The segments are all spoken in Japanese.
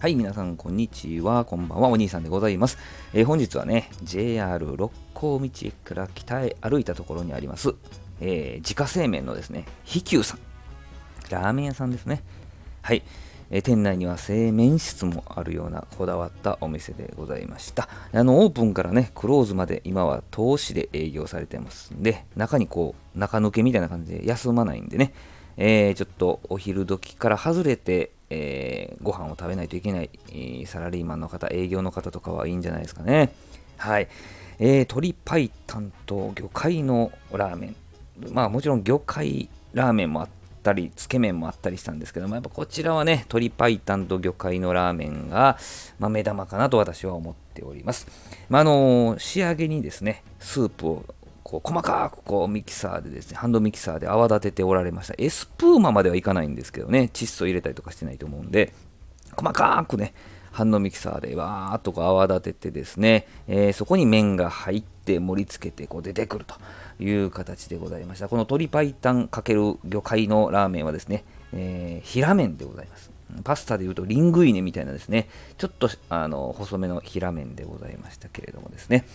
はい、皆さん、こんにちは。こんばんは。お兄さんでございます。えー、本日はね、JR 六甲道駅から北へ歩いたところにあります、えー、自家製麺のですね、飛久さん。ラーメン屋さんですね。はい。え、店内には製麺室もあるようなこだわったお店でございました。あの、オープンからね、クローズまで今は投資で営業されてますんで、中にこう、中抜けみたいな感じで休まないんでね、えー、ちょっとお昼時から外れて、えー、ご飯を食べないといけない、サラリーマンの方、営業の方とかはいいんじゃないですかね。はい。えー、鶏白湯と魚介のラーメン。まあもちろん魚介ラーメンもあったり、つけ麺もあったりしたんですけども、やっぱこちらはね、鶏白湯と魚介のラーメンが、まあ、目玉かなと私は思っております。まあ、あのー、仕上げにですね、スープをこう細かくこうミキサーでですね、ハンドミキサーで泡立てておられました。エスプーマまではいかないんですけどね、窒素入れたりとかしてないと思うんで、細かくね、ハンドミキサーでわーっとこう泡立ててですね、えー、そこに麺が入って盛り付けてこう出てくるという形でございました。この鶏白湯×魚介のラーメンはですね、えー、平麺でございます。パスタでいうとリングイネみたいなですね、ちょっとあの細めの平麺でございましたけれどもですね、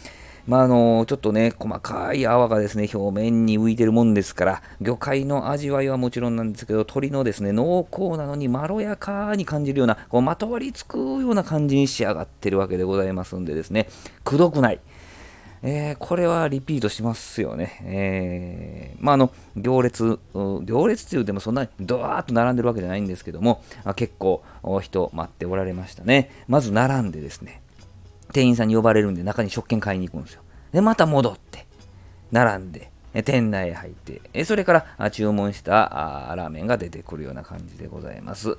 まあ、あの、ちょっとね、細かい泡がですね、表面に浮いてるもんですから、魚介の味わいはもちろんなんですけど、鶏のですね、濃厚なのにまろやかに感じるような、こうまとわりつくような感じに仕上がってるわけでございますんでですね、くどくない。えー、これはリピートしますよね。えー、まあ、あの、行列、行列っていうでもそんなにドワーッと並んでるわけじゃないんですけども、あ結構人待っておられましたね。まず並んでですね、店員さんに呼ばれるんで中に食券買いに行くんですよ。で、また戻って、並んで、店内入って、それから注文したラーメンが出てくるような感じでございます。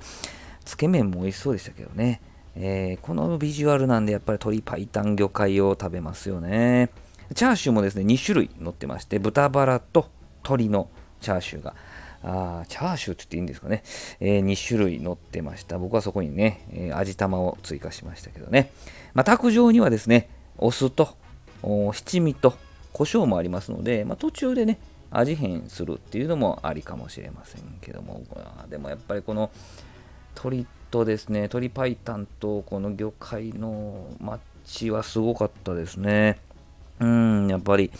つけ麺も美味しそうでしたけどね。えー、このビジュアルなんでやっぱり鶏白湯魚介を食べますよね。チャーシューもですね、2種類乗ってまして、豚バラと鶏のチャーシューが、あチャーシューって言っていいんですかね、えー、2種類乗ってました。僕はそこにね、えー、味玉を追加しましたけどね。まあ、卓上にはですね、お酢と七味と胡椒もありますので、まあ、途中でね、味変するっていうのもありかもしれませんけども、でもやっぱりこの鶏とですね、鶏白湯とこの魚介のマッチはすごかったですね。うん、やっぱり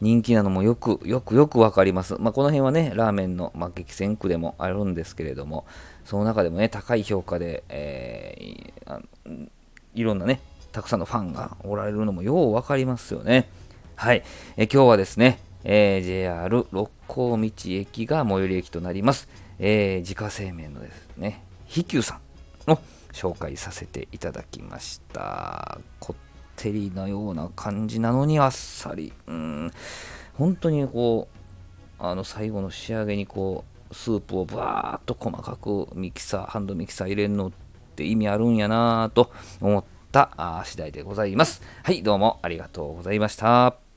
人気なのもよく、よくよくわかります。まあ、この辺はね、ラーメンの、まあ、激戦区でもあるんですけれども、その中でもね、高い評価で、えー、いろんなね、たくさんのファンがおられるのもようわかりますよね。はい。え今日はですね、えー、JR 六甲道駅が最寄り駅となります、えー、自家製麺のですね、飛久さんを紹介させていただきました。こってりのような感じなのにあっさり。うん。本当にこう、あの最後の仕上げにこう、スープをバーっと細かくミキサー、ハンドミキサー入れるのって意味あるんやなと思った次第でございます。はい、どうもありがとうございました。